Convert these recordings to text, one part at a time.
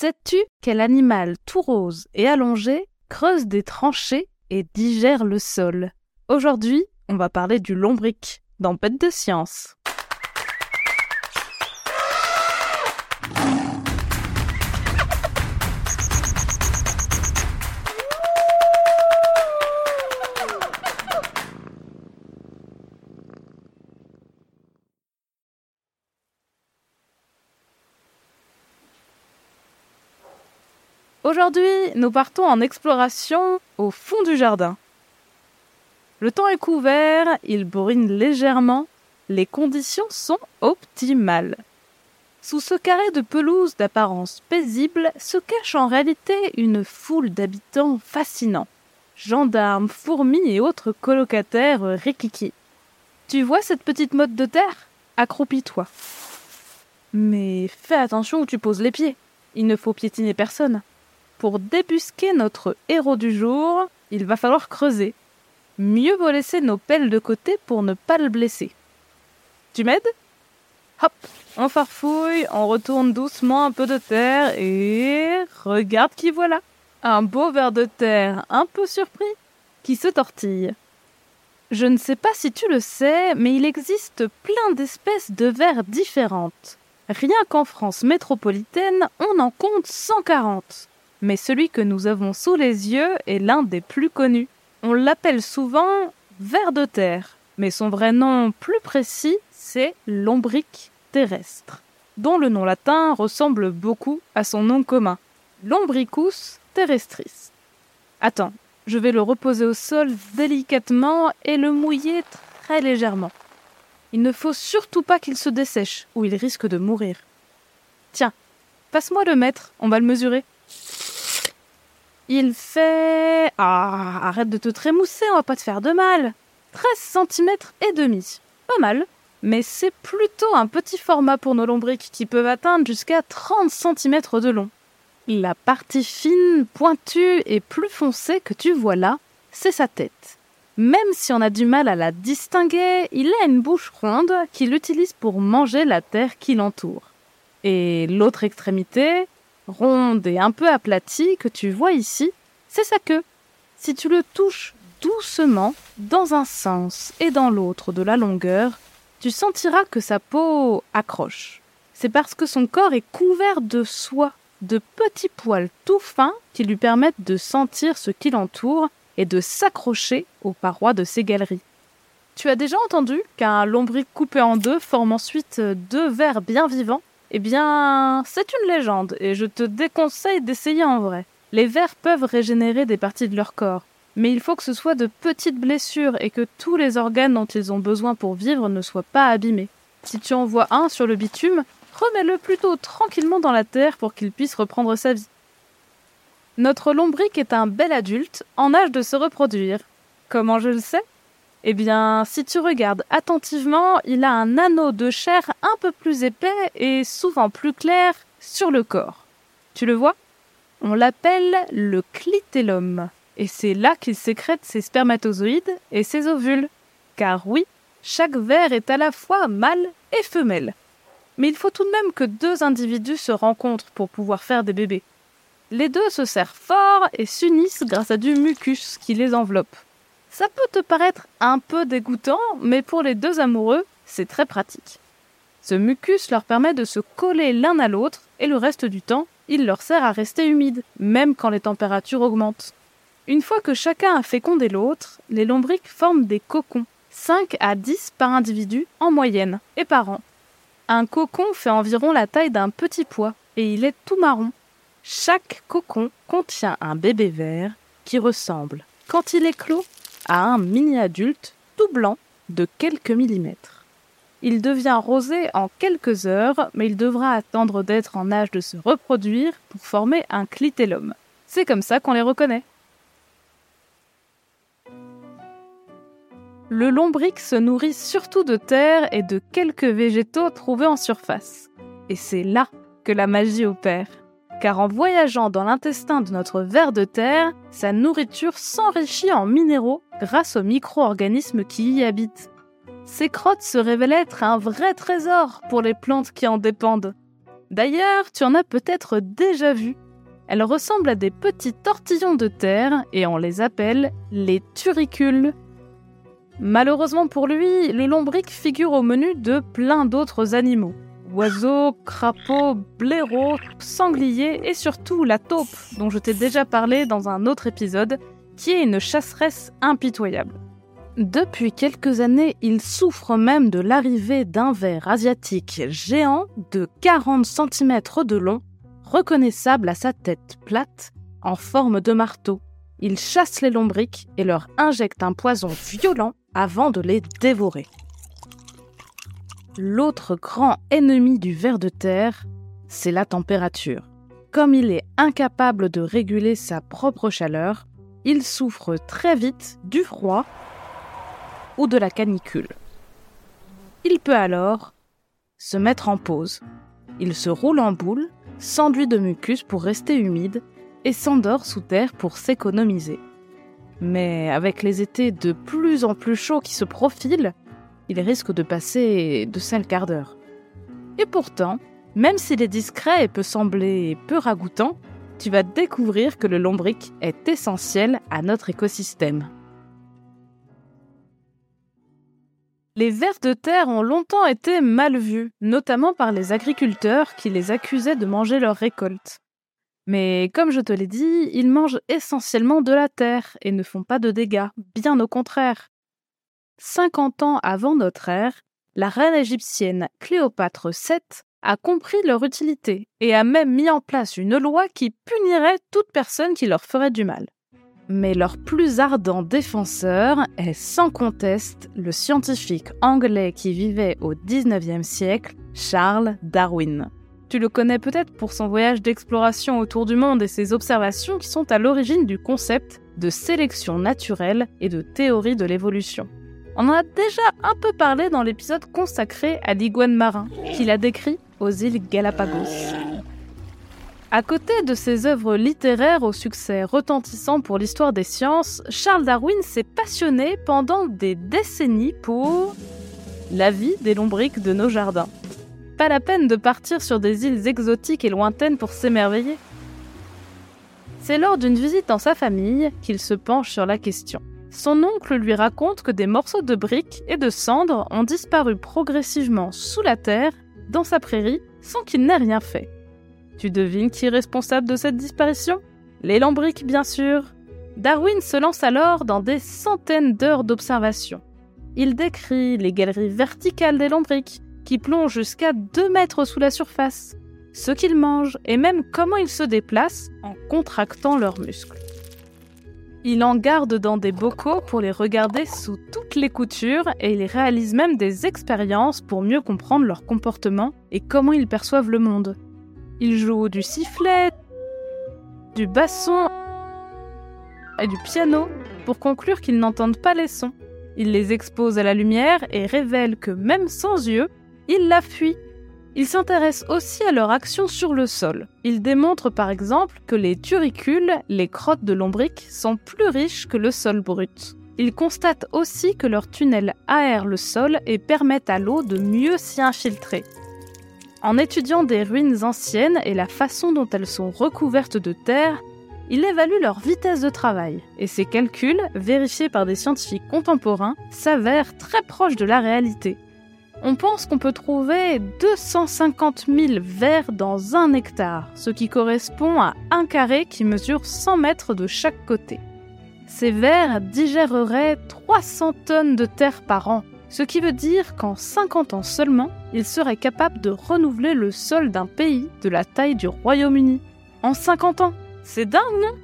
Sais-tu quel animal tout rose et allongé creuse des tranchées et digère le sol? Aujourd'hui, on va parler du lombric dans Bête de science. Aujourd'hui, nous partons en exploration au fond du jardin. Le temps est couvert, il bourrine légèrement, les conditions sont optimales. Sous ce carré de pelouse d'apparence paisible se cache en réalité une foule d'habitants fascinants. Gendarmes, fourmis et autres colocataires rikiki. Tu vois cette petite motte de terre? Accroupis-toi. Mais fais attention où tu poses les pieds. Il ne faut piétiner personne. Pour débusquer notre héros du jour, il va falloir creuser. Mieux vaut laisser nos pelles de côté pour ne pas le blesser. Tu m'aides? Hop, on farfouille, on retourne doucement un peu de terre et regarde qui voilà. Un beau ver de terre, un peu surpris, qui se tortille. Je ne sais pas si tu le sais, mais il existe plein d'espèces de vers différentes. Rien qu'en France métropolitaine, on en compte 140 mais celui que nous avons sous les yeux est l'un des plus connus. On l'appelle souvent ver de terre, mais son vrai nom plus précis, c'est lombric terrestre, dont le nom latin ressemble beaucoup à son nom commun, Lombricus terrestris. Attends, je vais le reposer au sol délicatement et le mouiller très légèrement. Il ne faut surtout pas qu'il se dessèche, ou il risque de mourir. Tiens, passe-moi le mètre, on va le mesurer. Il fait... Ah, arrête de te trémousser, on va pas te faire de mal. 13 cm et demi. Pas mal. Mais c'est plutôt un petit format pour nos lombriques qui peuvent atteindre jusqu'à 30 cm de long. La partie fine, pointue et plus foncée que tu vois là, c'est sa tête. Même si on a du mal à la distinguer, il a une bouche ronde qu'il utilise pour manger la terre qui l'entoure. Et l'autre extrémité, ronde et un peu aplatie que tu vois ici, c'est sa queue. Si tu le touches doucement, dans un sens et dans l'autre de la longueur, tu sentiras que sa peau accroche. C'est parce que son corps est couvert de soie, de petits poils tout fins qui lui permettent de sentir ce qui l'entoure et de s'accrocher aux parois de ses galeries. Tu as déjà entendu qu'un lombric coupé en deux forme ensuite deux vers bien vivants? Eh bien, c'est une légende et je te déconseille d'essayer en vrai. Les vers peuvent régénérer des parties de leur corps, mais il faut que ce soit de petites blessures et que tous les organes dont ils ont besoin pour vivre ne soient pas abîmés. Si tu en vois un sur le bitume, remets-le plutôt tranquillement dans la terre pour qu'il puisse reprendre sa vie. Notre lombric est un bel adulte en âge de se reproduire. Comment je le sais? Eh bien, si tu regardes attentivement, il a un anneau de chair un peu plus épais et souvent plus clair sur le corps. Tu le vois? On l'appelle le clitellum. Et c'est là qu'il sécrète ses spermatozoïdes et ses ovules. Car oui, chaque ver est à la fois mâle et femelle. Mais il faut tout de même que deux individus se rencontrent pour pouvoir faire des bébés. Les deux se serrent fort et s'unissent grâce à du mucus qui les enveloppe. Ça peut te paraître un peu dégoûtant, mais pour les deux amoureux, c'est très pratique. Ce mucus leur permet de se coller l'un à l'autre et le reste du temps, il leur sert à rester humides, même quand les températures augmentent. Une fois que chacun a fécondé l'autre, les lombriques forment des cocons, 5 à 10 par individu en moyenne et par an. Un cocon fait environ la taille d'un petit pois et il est tout marron. Chaque cocon contient un bébé vert qui ressemble, quand il est clos, à un mini-adulte tout blanc de quelques millimètres. Il devient rosé en quelques heures, mais il devra attendre d'être en âge de se reproduire pour former un clitellum. C'est comme ça qu'on les reconnaît. Le lombric se nourrit surtout de terre et de quelques végétaux trouvés en surface. Et c'est là que la magie opère car en voyageant dans l'intestin de notre ver de terre, sa nourriture s'enrichit en minéraux grâce aux micro-organismes qui y habitent. Ces crottes se révèlent être un vrai trésor pour les plantes qui en dépendent. D'ailleurs, tu en as peut-être déjà vu. Elles ressemblent à des petits tortillons de terre et on les appelle les turicules. Malheureusement pour lui, le lombric figure au menu de plein d'autres animaux. Oiseaux, crapauds, blaireaux, sangliers et surtout la taupe, dont je t'ai déjà parlé dans un autre épisode, qui est une chasseresse impitoyable. Depuis quelques années, il souffre même de l'arrivée d'un ver asiatique géant de 40 cm de long, reconnaissable à sa tête plate, en forme de marteau. Il chasse les lombrics et leur injecte un poison violent avant de les dévorer. L'autre grand ennemi du ver de terre, c'est la température. Comme il est incapable de réguler sa propre chaleur, il souffre très vite du froid ou de la canicule. Il peut alors se mettre en pause. Il se roule en boule, s'enduit de mucus pour rester humide et s'endort sous terre pour s'économiser. Mais avec les étés de plus en plus chauds qui se profilent, il risque de passer de sales quarts d'heure. Et pourtant, même s'il est discret et peut sembler peu ragoûtant, tu vas découvrir que le lombric est essentiel à notre écosystème. Les vers de terre ont longtemps été mal vus, notamment par les agriculteurs qui les accusaient de manger leurs récoltes. Mais comme je te l'ai dit, ils mangent essentiellement de la terre et ne font pas de dégâts, bien au contraire. 50 ans avant notre ère, la reine égyptienne Cléopâtre VII a compris leur utilité et a même mis en place une loi qui punirait toute personne qui leur ferait du mal. Mais leur plus ardent défenseur est sans conteste le scientifique anglais qui vivait au XIXe siècle, Charles Darwin. Tu le connais peut-être pour son voyage d'exploration autour du monde et ses observations qui sont à l'origine du concept de sélection naturelle et de théorie de l'évolution. On en a déjà un peu parlé dans l'épisode consacré à l'iguane marin, qu'il a décrit aux îles Galapagos. À côté de ses œuvres littéraires au succès retentissant pour l'histoire des sciences, Charles Darwin s'est passionné pendant des décennies pour la vie des lombriques de nos jardins. Pas la peine de partir sur des îles exotiques et lointaines pour s'émerveiller. C'est lors d'une visite dans sa famille qu'il se penche sur la question. Son oncle lui raconte que des morceaux de briques et de cendres ont disparu progressivement sous la terre, dans sa prairie, sans qu'il n'ait rien fait. Tu devines qui est responsable de cette disparition? Les lambriques, bien sûr. Darwin se lance alors dans des centaines d'heures d'observation. Il décrit les galeries verticales des lambriques, qui plongent jusqu'à 2 mètres sous la surface, ce qu'ils mangent et même comment ils se déplacent en contractant leurs muscles. Il en garde dans des bocaux pour les regarder sous toutes les coutures et il réalise même des expériences pour mieux comprendre leur comportement et comment ils perçoivent le monde. Il joue du sifflet, du basson et du piano pour conclure qu'ils n'entendent pas les sons. Il les expose à la lumière et révèle que même sans yeux, il la fuit. Il s'intéresse aussi à leur action sur le sol. Il démontre par exemple que les turicules, les crottes de lombric, sont plus riches que le sol brut. Il constate aussi que leurs tunnels aèrent le sol et permettent à l'eau de mieux s'y infiltrer. En étudiant des ruines anciennes et la façon dont elles sont recouvertes de terre, il évalue leur vitesse de travail, et ses calculs, vérifiés par des scientifiques contemporains, s'avèrent très proches de la réalité on pense qu'on peut trouver 250 000 vers dans un hectare, ce qui correspond à un carré qui mesure 100 mètres de chaque côté. Ces vers digéreraient 300 tonnes de terre par an, ce qui veut dire qu'en 50 ans seulement, ils seraient capables de renouveler le sol d'un pays de la taille du Royaume-Uni. En 50 ans C'est dingue, non?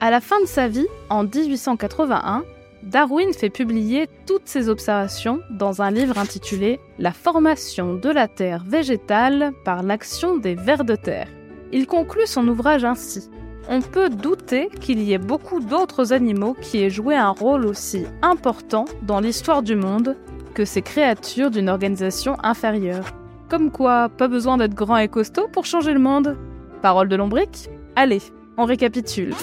À la fin de sa vie, en 1881, Darwin fait publier toutes ses observations dans un livre intitulé La formation de la terre végétale par l'action des vers de terre. Il conclut son ouvrage ainsi. On peut douter qu'il y ait beaucoup d'autres animaux qui aient joué un rôle aussi important dans l'histoire du monde que ces créatures d'une organisation inférieure. Comme quoi, pas besoin d'être grand et costaud pour changer le monde. Parole de lombric Allez, on récapitule.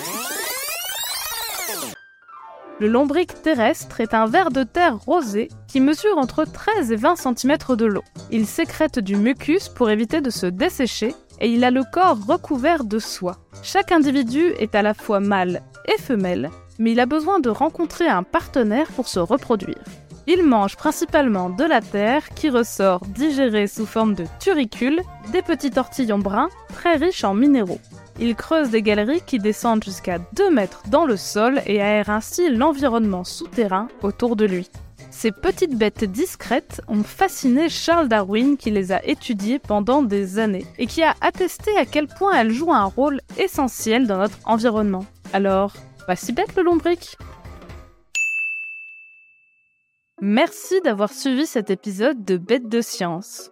Le lombric terrestre est un ver de terre rosé qui mesure entre 13 et 20 cm de long. Il sécrète du mucus pour éviter de se dessécher et il a le corps recouvert de soie. Chaque individu est à la fois mâle et femelle, mais il a besoin de rencontrer un partenaire pour se reproduire. Il mange principalement de la terre qui ressort digérée sous forme de turicules, des petits tortillons bruns très riches en minéraux. Il creuse des galeries qui descendent jusqu'à 2 mètres dans le sol et aère ainsi l'environnement souterrain autour de lui. Ces petites bêtes discrètes ont fasciné Charles Darwin qui les a étudiées pendant des années et qui a attesté à quel point elles jouent un rôle essentiel dans notre environnement. Alors, pas si bête le lombric Merci d'avoir suivi cet épisode de Bêtes de science.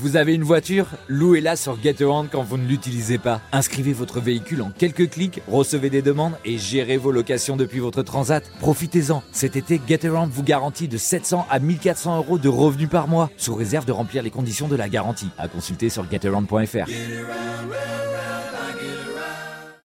Vous avez une voiture Louez-la sur GetAround quand vous ne l'utilisez pas. Inscrivez votre véhicule en quelques clics, recevez des demandes et gérez vos locations depuis votre transat. Profitez-en. Cet été, GetAround vous garantit de 700 à 1400 euros de revenus par mois, sous réserve de remplir les conditions de la garantie. À consulter sur getaround.fr.